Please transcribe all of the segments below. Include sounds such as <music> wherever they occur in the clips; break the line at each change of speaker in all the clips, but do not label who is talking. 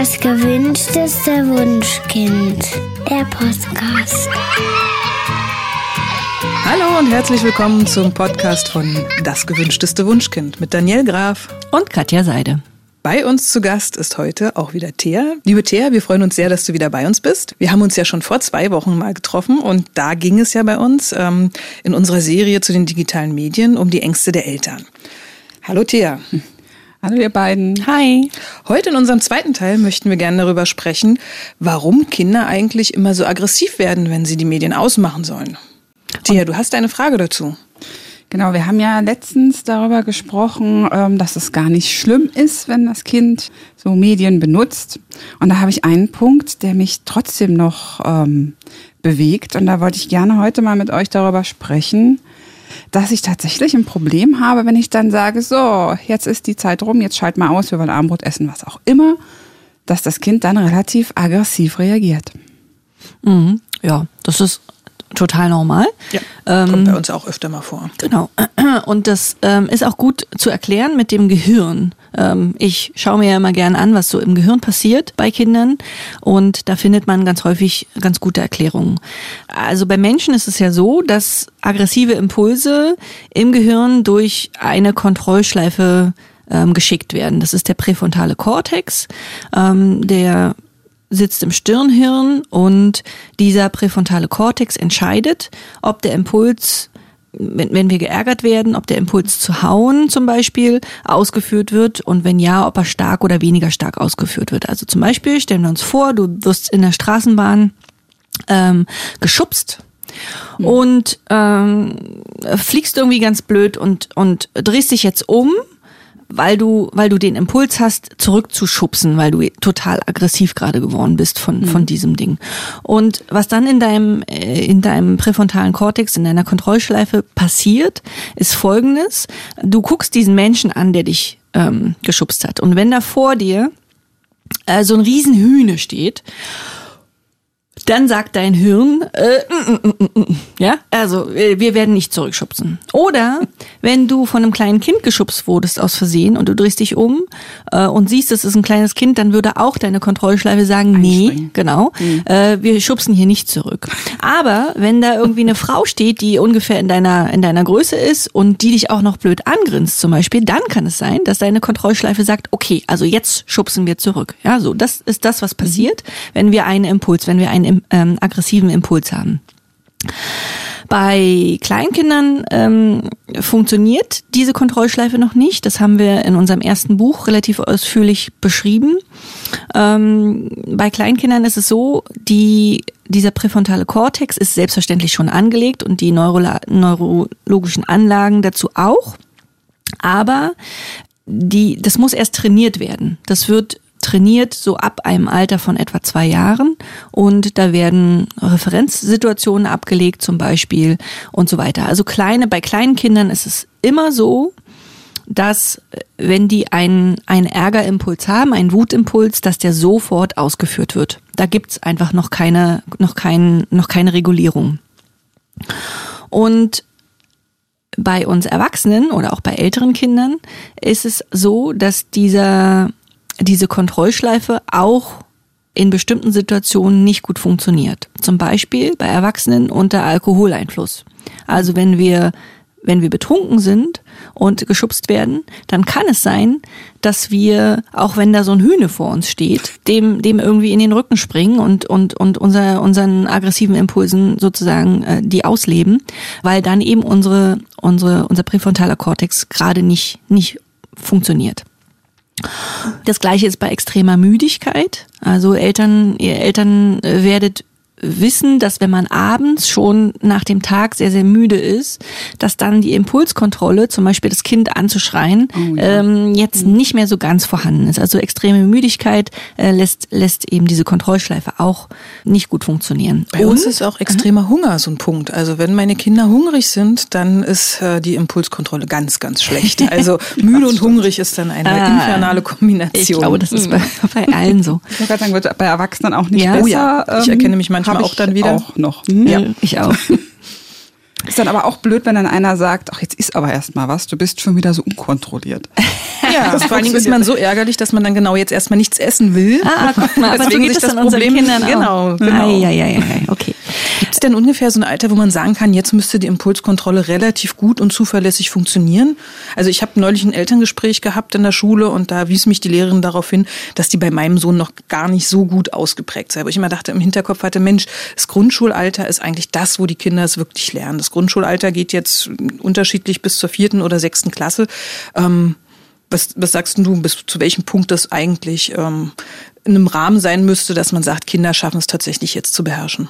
Das gewünschteste Wunschkind. Der Podcast.
Hallo und herzlich willkommen zum Podcast von Das gewünschteste Wunschkind mit Daniel Graf
und Katja Seide.
Bei uns zu Gast ist heute auch wieder Thea. Liebe Thea, wir freuen uns sehr, dass du wieder bei uns bist. Wir haben uns ja schon vor zwei Wochen mal getroffen und da ging es ja bei uns ähm, in unserer Serie zu den digitalen Medien um die Ängste der Eltern. Hallo Thea. <laughs>
Hallo ihr beiden.
Hi.
Heute in unserem zweiten Teil möchten wir gerne darüber sprechen, warum Kinder eigentlich immer so aggressiv werden, wenn sie die Medien ausmachen sollen. Thea, du hast eine Frage dazu.
Genau, wir haben ja letztens darüber gesprochen, ähm, dass es gar nicht schlimm ist, wenn das Kind so Medien benutzt. Und da habe ich einen Punkt, der mich trotzdem noch ähm, bewegt. Und da wollte ich gerne heute mal mit euch darüber sprechen, dass ich tatsächlich ein Problem habe, wenn ich dann sage, so, jetzt ist die Zeit rum, jetzt schalt mal aus, wir wollen Abendbrot essen, was auch immer, dass das Kind dann relativ aggressiv reagiert.
Mhm. Ja, das ist total normal.
Ja, kommt ähm, bei uns auch öfter mal vor.
Genau. <clears throat> Und das ähm, ist auch gut zu erklären mit dem Gehirn. Ähm, ich schaue mir ja immer gerne an, was so im Gehirn passiert bei Kindern. Und da findet man ganz häufig ganz gute Erklärungen. Also bei Menschen ist es ja so, dass aggressive Impulse im Gehirn durch eine Kontrollschleife ähm, geschickt werden. Das ist der präfrontale Kortex, ähm, der sitzt im Stirnhirn und dieser präfrontale Kortex entscheidet, ob der Impuls wenn, wenn wir geärgert werden, ob der Impuls zu hauen zum Beispiel ausgeführt wird und wenn ja, ob er stark oder weniger stark ausgeführt wird. Also zum Beispiel stellen wir uns vor, du wirst in der Straßenbahn ähm, geschubst und ähm, fliegst irgendwie ganz blöd und, und drehst dich jetzt um weil du, weil du den Impuls hast, zurückzuschubsen, weil du total aggressiv gerade geworden bist von, mhm. von diesem Ding. Und was dann in deinem, äh, in deinem präfrontalen Kortex, in deiner Kontrollschleife passiert, ist folgendes. Du guckst diesen Menschen an, der dich ähm, geschubst hat. Und wenn da vor dir äh, so ein Riesenhühne steht dann sagt dein Hirn, äh, mm, mm, mm, ja, also äh, wir werden nicht zurückschubsen. Oder wenn du von einem kleinen Kind geschubst wurdest aus Versehen und du drehst dich um äh, und siehst, es ist ein kleines Kind, dann würde auch deine Kontrollschleife sagen, nee, genau, mhm. äh, wir schubsen hier nicht zurück. Aber wenn da irgendwie eine Frau steht, die ungefähr in deiner in deiner Größe ist und die dich auch noch blöd angrinst zum Beispiel, dann kann es sein, dass deine Kontrollschleife sagt, okay, also jetzt schubsen wir zurück. Ja, so das ist das, was passiert, wenn wir einen Impuls, wenn wir einen ähm, aggressiven Impuls haben. Bei Kleinkindern ähm, funktioniert diese Kontrollschleife noch nicht. Das haben wir in unserem ersten Buch relativ ausführlich beschrieben. Ähm, bei Kleinkindern ist es so, die, dieser präfrontale Kortex ist selbstverständlich schon angelegt und die Neuro neurologischen Anlagen dazu auch. Aber die, das muss erst trainiert werden. Das wird trainiert so ab einem Alter von etwa zwei Jahren und da werden Referenzsituationen abgelegt zum Beispiel und so weiter. Also kleine, bei kleinen Kindern ist es immer so, dass wenn die einen, einen Ärgerimpuls haben, einen Wutimpuls, dass der sofort ausgeführt wird. Da gibt's einfach noch keine, noch, kein, noch keine Regulierung. Und bei uns Erwachsenen oder auch bei älteren Kindern ist es so, dass dieser diese Kontrollschleife auch in bestimmten Situationen nicht gut funktioniert. Zum Beispiel bei Erwachsenen unter Alkoholeinfluss. Also wenn wir wenn wir betrunken sind und geschubst werden, dann kann es sein, dass wir, auch wenn da so ein Hühne vor uns steht, dem, dem irgendwie in den Rücken springen und, und, und unser, unseren aggressiven Impulsen sozusagen äh, die ausleben, weil dann eben unsere, unsere, unser präfrontaler Kortex gerade nicht, nicht funktioniert. Das gleiche ist bei extremer Müdigkeit. Also Eltern, ihr Eltern äh, werdet wissen, dass wenn man abends schon nach dem Tag sehr, sehr müde ist, dass dann die Impulskontrolle, zum Beispiel das Kind anzuschreien, oh, ja. ähm, jetzt mhm. nicht mehr so ganz vorhanden ist. Also extreme Müdigkeit äh, lässt, lässt eben diese Kontrollschleife auch nicht gut funktionieren.
Bei Und, uns ist auch extremer Hunger so ein Punkt. Also wenn meine Kinder hungrig sind, dann ist äh, die Impulskontrolle ganz, ganz schlecht. <laughs> Also müde und hungrig ist dann eine ah, infernale Kombination. Ich
glaube, das ist bei, bei allen so.
Ich würde sagen, wird bei Erwachsenen auch nicht
ja?
besser.
Oh ja, ich erkenne mich manchmal auch dann wieder.
Auch noch.
Mhm. Ja, ich auch. <laughs>
Ist dann aber auch blöd, wenn dann einer sagt, ach, jetzt ist aber erstmal was, du bist schon wieder so unkontrolliert. <laughs>
Ja, vor allen Dingen ist man so ärgerlich, dass man dann genau jetzt erstmal nichts essen will.
Ah, <laughs> guck mal, aber
Deswegen
so geht
das
unseren
Problem
Kindern
genau, genau.
Ah, ja, ja, ja, okay.
Es denn ungefähr so ein Alter, wo man sagen kann, jetzt müsste die Impulskontrolle relativ gut und zuverlässig funktionieren? Also ich habe neulich ein Elterngespräch gehabt in der Schule und da wies mich die Lehrerin darauf hin, dass die bei meinem Sohn noch gar nicht so gut ausgeprägt sei. Aber ich immer dachte, im Hinterkopf hatte, Mensch, das Grundschulalter ist eigentlich das, wo die Kinder es wirklich lernen. Das Grundschulalter geht jetzt unterschiedlich bis zur vierten oder sechsten Klasse. Ähm, was, was sagst du, bis zu welchem Punkt das eigentlich ähm, in einem Rahmen sein müsste, dass man sagt, Kinder schaffen es tatsächlich jetzt zu beherrschen?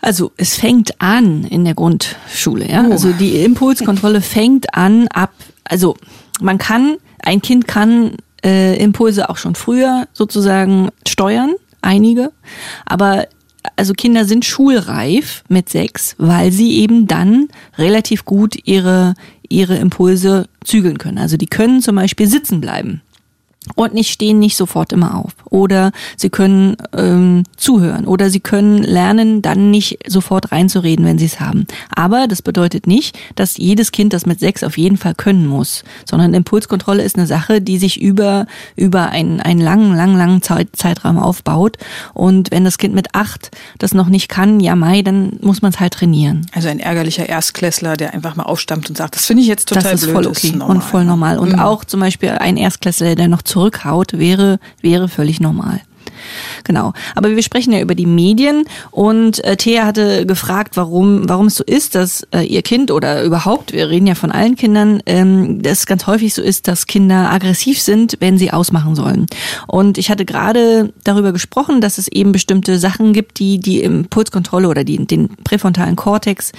Also es fängt an in der Grundschule, ja.
Oh.
Also die Impulskontrolle <laughs> fängt an ab, also man kann, ein Kind kann äh, Impulse auch schon früher sozusagen steuern, einige, aber also Kinder sind schulreif mit sechs, weil sie eben dann relativ gut ihre, ihre Impulse zügeln können. Also die können zum Beispiel sitzen bleiben und nicht stehen nicht sofort immer auf. Oder sie können ähm, zuhören oder sie können lernen, dann nicht sofort reinzureden, wenn sie es haben. Aber das bedeutet nicht, dass jedes Kind das mit sechs auf jeden Fall können muss, sondern Impulskontrolle ist eine Sache, die sich über über einen einen langen, langen, langen Zeit, Zeitraum aufbaut. Und wenn das Kind mit acht das noch nicht kann, ja Mai, dann muss man es halt trainieren.
Also ein ärgerlicher Erstklässler, der einfach mal aufstammt und sagt, das finde ich jetzt total
das ist
blöd.
voll okay
normal.
und voll normal. Und
Mhm.
auch zum Beispiel ein Erstklässler, der noch zurückhaut, wäre, wäre völlig normal. Genau. Aber wir sprechen ja über die Medien und äh, Thea hatte gefragt, warum, warum es so ist, dass äh, ihr Kind oder überhaupt, wir reden ja von allen Kindern, ähm, das ganz häufig so ist, dass Kinder aggressiv sind, wenn sie ausmachen sollen. Und ich hatte gerade darüber gesprochen, dass es eben bestimmte Sachen gibt, die die Impulskontrolle oder die, den präfrontalen Kortex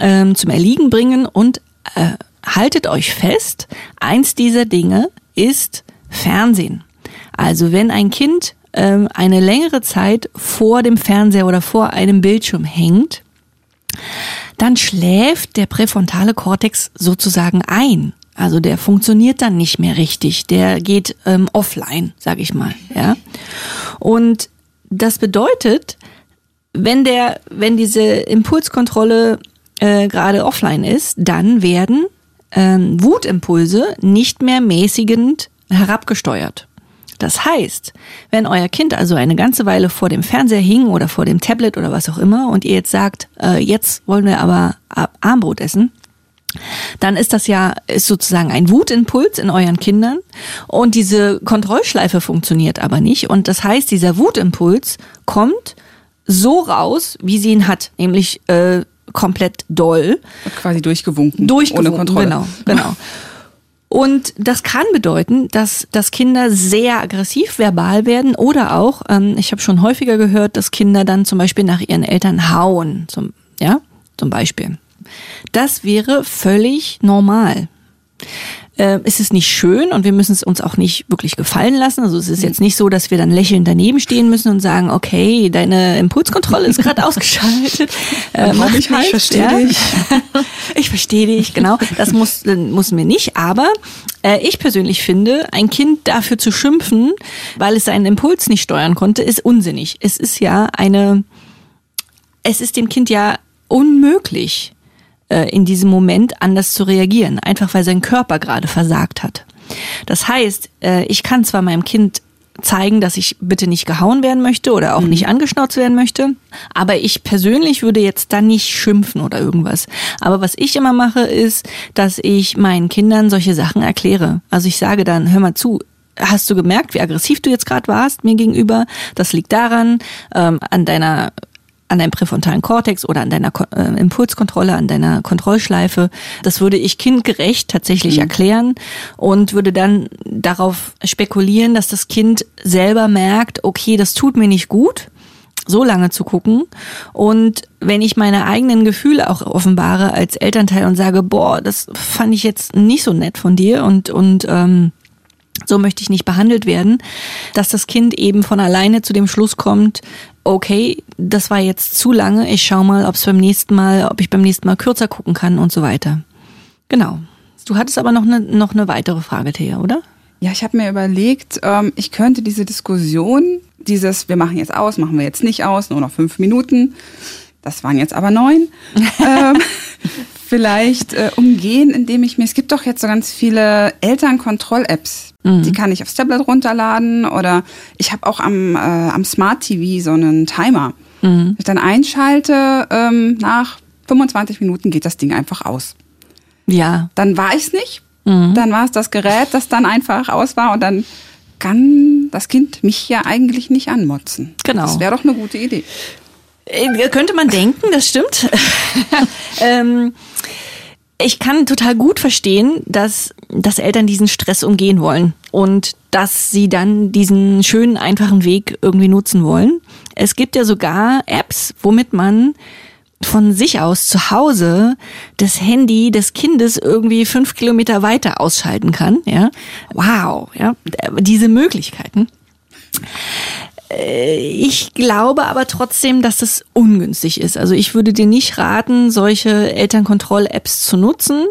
ähm, zum Erliegen bringen und äh, haltet euch fest, eins dieser Dinge ist Fernsehen. Also wenn ein Kind ähm, eine längere Zeit vor dem Fernseher oder vor einem Bildschirm hängt, dann schläft der präfrontale Kortex sozusagen ein. Also der funktioniert dann nicht mehr richtig. Der geht ähm, offline, sag ich mal. Ja. Und das bedeutet, wenn der, wenn diese Impulskontrolle äh, gerade offline ist, dann werden ähm, Wutimpulse nicht mehr mäßigend herabgesteuert. Das heißt, wenn euer Kind also eine ganze Weile vor dem Fernseher hing oder vor dem Tablet oder was auch immer und ihr jetzt sagt, äh, jetzt wollen wir aber Armbrot essen, dann ist das ja ist sozusagen ein Wutimpuls in euren Kindern und diese Kontrollschleife funktioniert aber nicht und das heißt, dieser Wutimpuls kommt so raus, wie sie ihn hat, nämlich äh, komplett doll.
Quasi durchgewunken.
Durchgewunken,
Ohne Kontrolle.
Genau, genau. <laughs> Und das kann bedeuten, dass, dass Kinder sehr aggressiv verbal werden oder auch, ähm, ich habe schon häufiger gehört, dass Kinder dann zum Beispiel nach ihren Eltern hauen, zum, ja, zum Beispiel. Das wäre völlig normal. Äh, es ist nicht schön und wir müssen es uns auch nicht wirklich gefallen lassen. Also es ist jetzt nicht so, dass wir dann lächelnd daneben stehen müssen und sagen, okay, deine Impulskontrolle ist gerade ausgeschaltet. <laughs> Äh, macht
ich halt,
verstehe dich. <laughs>
ich verstehe dich, genau. Das muss, muss mir nicht. Aber äh, ich persönlich finde, ein Kind dafür zu schimpfen, weil es seinen Impuls nicht steuern konnte, ist unsinnig. Es ist ja eine, es ist dem Kind ja unmöglich, äh, in diesem Moment anders zu reagieren, einfach weil sein Körper gerade versagt hat. Das heißt, äh, ich kann zwar meinem Kind zeigen, dass ich bitte nicht gehauen werden möchte oder auch nicht angeschnauzt werden möchte. Aber ich persönlich würde jetzt dann nicht schimpfen oder irgendwas. Aber was ich immer mache, ist, dass ich meinen Kindern solche Sachen erkläre. Also ich sage dann, hör mal zu, hast du gemerkt, wie aggressiv du jetzt gerade warst mir gegenüber? Das liegt daran, ähm, an deiner an deinem präfrontalen Kortex oder an deiner äh, Impulskontrolle, an deiner Kontrollschleife. Das würde ich kindgerecht tatsächlich
Mhm.
erklären und würde dann darauf spekulieren, dass das Kind selber merkt, okay, das tut mir nicht gut, so lange zu gucken. Und wenn ich meine eigenen Gefühle auch offenbare als Elternteil und sage, boah, das fand ich jetzt nicht so nett von dir und, und ähm, so möchte ich nicht behandelt werden, dass das Kind eben von alleine zu dem Schluss kommt, okay, das war jetzt zu lange, ich schau mal, ob es beim nächsten Mal, ob ich beim nächsten Mal kürzer gucken kann und so weiter. Genau. Du hattest aber noch eine noch eine weitere Frage, Thea, oder?
Ja, ich habe mir überlegt, ähm, ich könnte diese Diskussion, dieses, wir machen jetzt aus, machen wir jetzt nicht aus, nur noch fünf Minuten, das waren jetzt aber neun, <laughs> ähm, vielleicht äh, umgehen, indem ich mir, es gibt doch jetzt so ganz viele Elternkontroll-Apps, mhm. die kann ich aufs Tablet runterladen oder ich habe auch am, äh, am Smart TV so einen Timer. Mhm. Wenn ich dann einschalte, ähm, nach 25 Minuten geht das Ding einfach aus.
Ja.
Dann war ich es nicht. Mhm. Dann war es das Gerät, das dann einfach aus war und dann kann das Kind mich ja eigentlich nicht anmotzen.
Genau.
Das wäre doch eine gute Idee.
Äh, könnte man denken, das stimmt. <laughs> ähm, ich kann total gut verstehen, dass, dass Eltern diesen Stress umgehen wollen und dass sie dann diesen schönen, einfachen Weg irgendwie nutzen wollen. Es gibt ja sogar Apps, womit man von sich aus zu Hause das Handy des Kindes irgendwie fünf Kilometer weiter ausschalten kann. Ja, wow, ja, diese Möglichkeiten. Äh, ich glaube aber trotzdem, dass das ungünstig ist. Also ich würde dir nicht raten, solche Elternkontroll-Apps zu nutzen.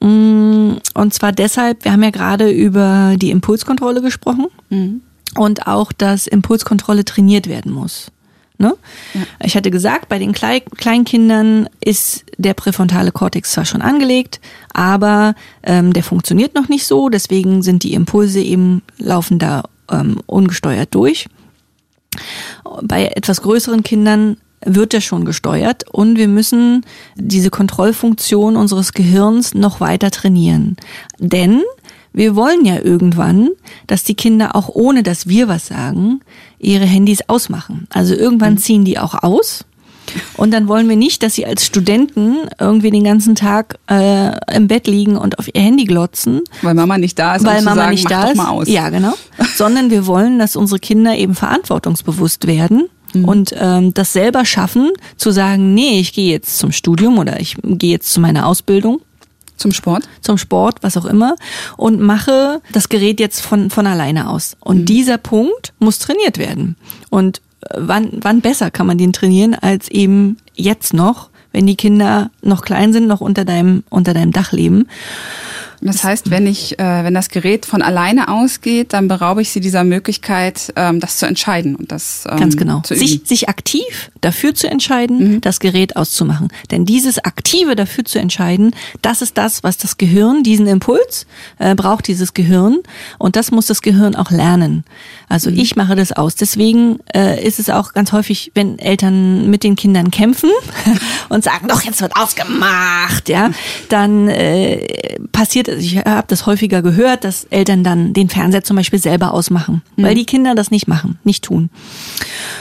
Mm, und zwar deshalb, wir haben ja gerade über die Impulskontrolle gesprochen mhm. und auch, dass Impulskontrolle trainiert werden muss. Ne? Ja. Ich hatte gesagt, bei den Klei Kleinkindern ist der präfrontale Kortex zwar schon angelegt, aber ähm, der funktioniert noch nicht so. Deswegen sind die Impulse eben laufen da ähm, ungesteuert durch. Bei etwas größeren Kindern wird er schon gesteuert und wir müssen diese Kontrollfunktion unseres Gehirns noch weiter trainieren. Denn wir wollen ja irgendwann, dass die Kinder auch ohne dass wir was sagen, ihre Handys ausmachen. Also irgendwann mhm. ziehen die auch aus. Und dann wollen wir nicht, dass sie als Studenten irgendwie den ganzen Tag äh, im Bett liegen und auf ihr Handy glotzen.
Weil Mama nicht da ist.
Weil um Mama sagen, nicht da ist. Ja, genau. <laughs> Sondern wir wollen, dass unsere Kinder eben verantwortungsbewusst werden mhm. und ähm, das selber schaffen, zu sagen, nee, ich gehe jetzt zum Studium oder ich gehe jetzt zu meiner Ausbildung
zum Sport?
Zum Sport, was auch immer. Und mache das Gerät jetzt von, von alleine aus. Und mhm. dieser Punkt muss trainiert werden. Und wann, wann besser kann man den trainieren als eben jetzt noch, wenn die Kinder noch klein sind, noch unter deinem, unter deinem Dach leben.
Das heißt, wenn ich, äh, wenn das Gerät von alleine ausgeht, dann beraube ich sie dieser Möglichkeit, ähm, das zu entscheiden und das
ähm, ganz genau sich sich aktiv dafür zu entscheiden, mhm. das Gerät auszumachen. Denn dieses aktive dafür zu entscheiden, das ist das, was das Gehirn diesen Impuls äh, braucht, dieses Gehirn und das muss das Gehirn auch lernen. Also mhm. ich mache das aus. Deswegen äh, ist es auch ganz häufig, wenn Eltern mit den Kindern kämpfen <laughs> und sagen, doch jetzt wird ausgemacht, ja, dann äh, passiert also ich habe das häufiger gehört, dass Eltern dann den Fernseher zum Beispiel selber ausmachen, mhm. weil die Kinder das nicht machen, nicht tun.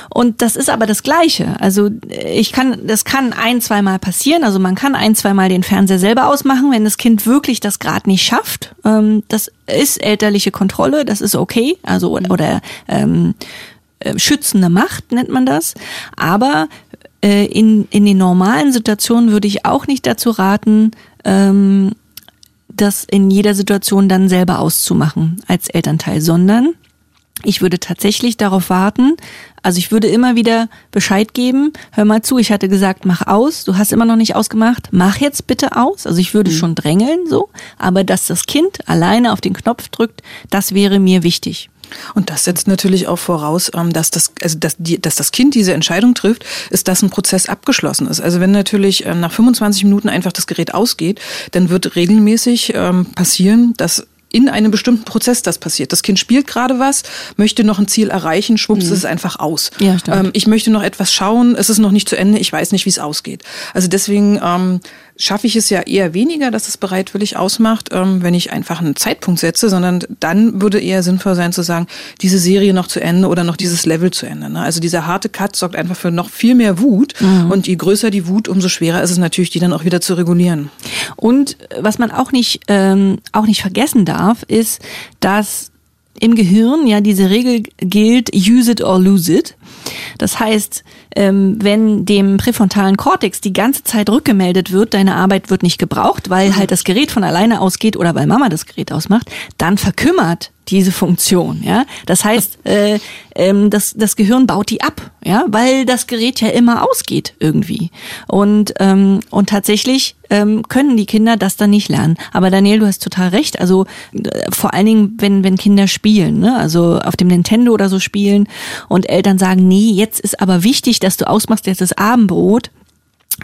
Und das ist aber das Gleiche. Also ich kann, das kann ein, zweimal passieren. Also man kann ein, zweimal den Fernseher selber ausmachen, wenn das Kind wirklich das gerade nicht schafft. Ähm, das ist elterliche Kontrolle, das ist okay. Also oder, oder ähm, äh, schützende Macht nennt man das. Aber äh, in, in den normalen Situationen würde ich auch nicht dazu raten, ähm, das in jeder Situation dann selber auszumachen als Elternteil, sondern ich würde tatsächlich darauf warten, also ich würde immer wieder Bescheid geben, hör mal zu, ich hatte gesagt, mach aus, du hast immer noch nicht ausgemacht, mach jetzt bitte aus. Also ich würde mhm. schon drängeln so, aber dass das Kind alleine auf den Knopf drückt, das wäre mir wichtig.
Und das setzt natürlich auch voraus, ähm, dass das, also dass, die, dass das Kind diese Entscheidung trifft, ist, dass ein Prozess abgeschlossen ist. Also wenn natürlich ähm, nach 25 Minuten einfach das Gerät ausgeht, dann wird regelmäßig ähm, passieren, dass in einem bestimmten Prozess das passiert. Das Kind spielt gerade was, möchte noch ein Ziel erreichen, schwupps, mhm. ist es einfach aus. Ja, stimmt. ich möchte noch etwas schauen, es ist noch nicht zu Ende, ich weiß nicht, wie es ausgeht. Also deswegen ähm, schaffe ich es ja eher weniger, dass es bereitwillig ausmacht, ähm, wenn ich einfach einen Zeitpunkt setze, sondern dann würde eher sinnvoll sein zu sagen, diese Serie noch zu Ende oder noch dieses Level zu Ende. Ne? Also dieser harte Cut sorgt einfach für noch viel mehr Wut mhm. und je größer die Wut, umso schwerer ist es natürlich, die dann auch wieder zu regulieren.
Und was man auch nicht, ähm, auch nicht vergessen darf, ist, dass im Gehirn ja diese Regel gilt, use it or lose it. Das heißt, ähm, wenn dem präfrontalen Kortex die ganze Zeit rückgemeldet wird, deine Arbeit wird nicht gebraucht, weil halt das Gerät von alleine ausgeht oder weil Mama das Gerät ausmacht, dann verkümmert diese Funktion. Ja, das heißt, <laughs> äh, ähm, das, das Gehirn baut die ab, ja, weil das Gerät ja immer ausgeht irgendwie. Und ähm, und tatsächlich ähm, können die Kinder das dann nicht lernen. Aber Daniel, du hast total recht. Also äh, vor allen Dingen, wenn wenn Kinder spielen, ne, also auf dem Nintendo oder so spielen und Eltern sagen, nee, jetzt ist aber wichtig, dass du ausmachst, jetzt ist Abendbrot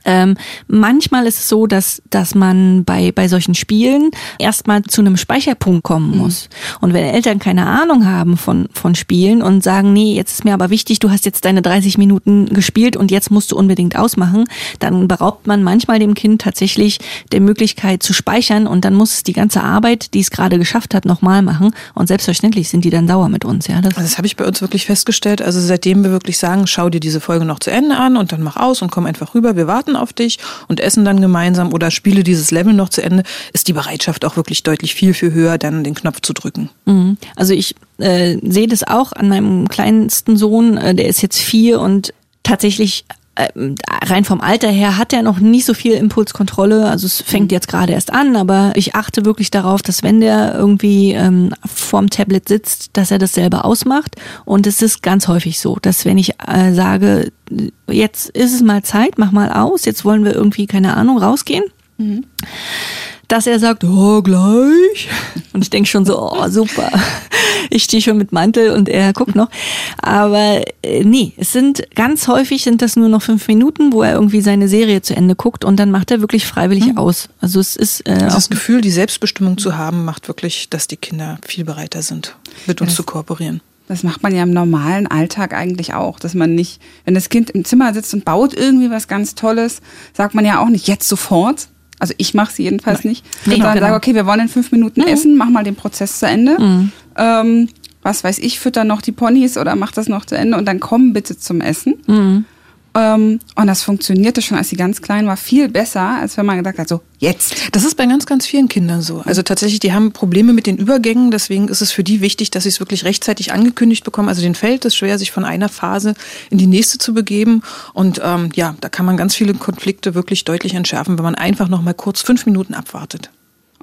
Ähm, manchmal ist es so, dass, dass man bei, bei solchen Spielen erstmal zu einem Speicherpunkt kommen
Mhm.
muss. Und wenn Eltern keine Ahnung haben von, von Spielen und sagen, nee, jetzt ist mir aber wichtig, du hast jetzt deine 30 Minuten gespielt und jetzt musst du unbedingt ausmachen, dann beraubt man manchmal dem Kind tatsächlich der Möglichkeit zu speichern und dann muss es die ganze Arbeit, die es gerade geschafft hat, nochmal machen. Und selbstverständlich sind die dann sauer mit uns. Ja, das
Also das habe ich bei uns wirklich festgestellt. Also seitdem wir wirklich sagen, schau dir diese Folge noch zu Ende an und dann mach aus und komm einfach rüber, wir warten auf dich und essen dann gemeinsam oder spiele dieses Level noch zu Ende, ist die Bereitschaft auch wirklich deutlich viel, viel höher, dann den Knopf zu drücken.
Mhm. Also ich äh, sehe das auch an meinem kleinsten Sohn, äh, der ist jetzt vier und tatsächlich rein vom Alter her hat er noch nicht so viel Impulskontrolle. Also es fängt jetzt gerade erst an, aber ich achte wirklich darauf, dass wenn der irgendwie ähm, vorm Tablet sitzt, dass er das selber ausmacht. Und es ist ganz häufig so, dass wenn ich äh, sage, jetzt ist es mal Zeit, mach mal aus, jetzt wollen wir irgendwie, keine Ahnung, rausgehen dass er sagt, oh, gleich. Und ich denke schon so, oh, super. Ich stehe schon mit Mantel und er guckt noch. Aber äh, nee, es sind ganz häufig sind das nur noch fünf Minuten, wo er irgendwie seine Serie zu Ende guckt und dann macht er wirklich freiwillig aus. Also es ist äh,
Das
auch,
Gefühl, die Selbstbestimmung zu haben, macht wirklich, dass die Kinder viel bereiter sind, mit uns
Das-
zu kooperieren.
Das macht man ja im normalen Alltag eigentlich auch, dass man nicht, wenn das Kind im Zimmer sitzt und baut irgendwie was ganz Tolles, sagt man ja auch nicht jetzt sofort. Also ich mache es jedenfalls nicht.
Nee,
sondern
genau.
sage, okay, wir wollen in fünf Minuten essen, mach mal den Prozess zu Ende. Ähm, was weiß ich, fütter noch die Ponys oder mach das noch zu Ende und dann komm bitte zum Essen. Ähm, und das funktionierte schon, als sie ganz klein war, viel besser, als wenn man gesagt hat, so jetzt.
Das ist bei ganz, ganz vielen Kindern so. Also tatsächlich, die haben Probleme mit den Übergängen, deswegen ist es für die wichtig, dass sie es wirklich rechtzeitig angekündigt bekommen. Also denen fällt es schwer, sich von einer Phase in die nächste zu begeben. Und ähm, ja, da kann man ganz viele Konflikte wirklich deutlich entschärfen, wenn man einfach noch mal kurz fünf Minuten abwartet.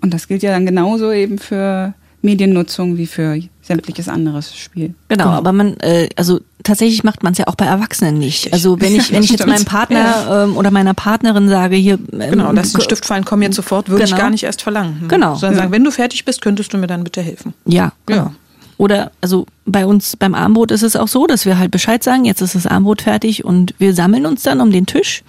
Und das gilt ja dann genauso eben für Mediennutzung wie für sämtliches anderes Spiel.
Genau, aber man, äh, also tatsächlich macht man es ja auch bei Erwachsenen nicht. Also <laughs> wenn ich, wenn ich jetzt meinem Partner ähm, oder meiner Partnerin sage, hier ähm,
Genau, lass den Stift fallen, komm jetzt sofort, würde ich
Genau.
gar nicht erst verlangen.
Genau.
Sondern
Ja.
sagen, wenn du fertig bist, könntest du mir dann bitte helfen.
Ja, genau.
Ja.
Oder also bei uns beim Armbrot ist es auch so, dass wir halt Bescheid sagen, jetzt ist das Armbrot fertig und wir sammeln uns dann um den Tisch.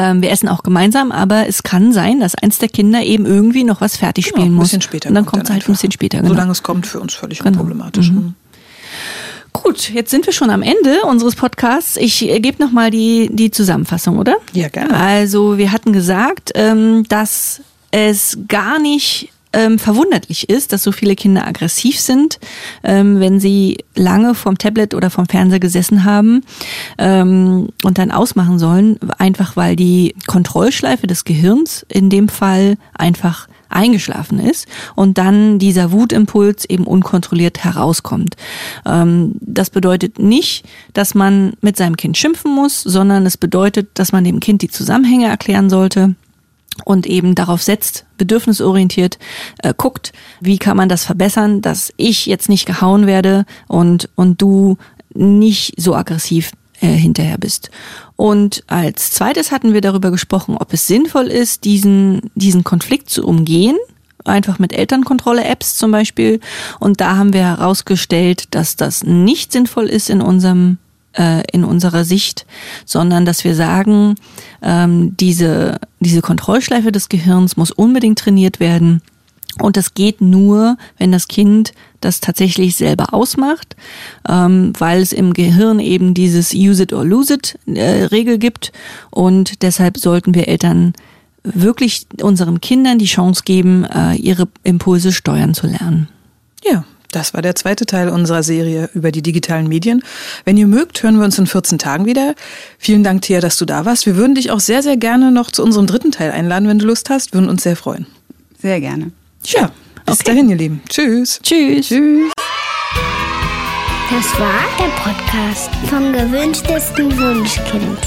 Ähm, wir essen auch gemeinsam, aber es kann sein, dass eins der Kinder eben irgendwie noch was fertig
Ja,
spielen
ein
muss.
bisschen später.
Und dann kommt es halt ein
einfach.
bisschen später. Genau.
Solange es kommt, für uns völlig
Genau.
unproblematisch. Mhm.
Gut, jetzt sind wir schon am Ende unseres Podcasts. Ich äh, gebe nochmal die, die Zusammenfassung, oder?
Ja, gerne.
Also wir hatten gesagt, ähm, dass es gar nicht ähm, verwunderlich ist, dass so viele Kinder aggressiv sind, ähm, wenn sie lange vom Tablet oder vom Fernseher gesessen haben ähm, und dann ausmachen sollen, einfach weil die Kontrollschleife des Gehirns in dem Fall einfach eingeschlafen ist und dann dieser Wutimpuls eben unkontrolliert herauskommt. Ähm, das bedeutet nicht, dass man mit seinem Kind schimpfen muss, sondern es bedeutet, dass man dem Kind die Zusammenhänge erklären sollte und eben darauf setzt, bedürfnisorientiert äh, guckt, wie kann man das verbessern, dass ich jetzt nicht gehauen werde und, und du nicht so aggressiv äh, hinterher bist. Und als zweites hatten wir darüber gesprochen, ob es sinnvoll ist, diesen, diesen Konflikt zu umgehen, einfach mit Elternkontrolle-Apps zum Beispiel. Und da haben wir herausgestellt, dass das nicht sinnvoll ist in unserem äh, in unserer Sicht, sondern dass wir sagen, ähm, diese, diese Kontrollschleife des Gehirns muss unbedingt trainiert werden. Und das geht nur, wenn das Kind das tatsächlich selber ausmacht, ähm, weil es im Gehirn eben dieses Use it or lose it äh, Regel gibt. Und deshalb sollten wir Eltern wirklich unseren Kindern die Chance geben, äh, ihre Impulse steuern zu lernen.
Ja, das war der zweite Teil unserer Serie über die digitalen Medien. Wenn ihr mögt, hören wir uns in 14 Tagen wieder. Vielen Dank, Thea, dass du da warst. Wir würden dich auch sehr, sehr gerne noch zu unserem dritten Teil einladen, wenn du Lust hast. Würden uns sehr freuen.
Sehr gerne.
Ja, bis
Okay.
dahin, ihr Lieben. Tschüss.
Tschüss.
Tschüss.
Das war der Podcast vom gewünschtesten Wunschkind.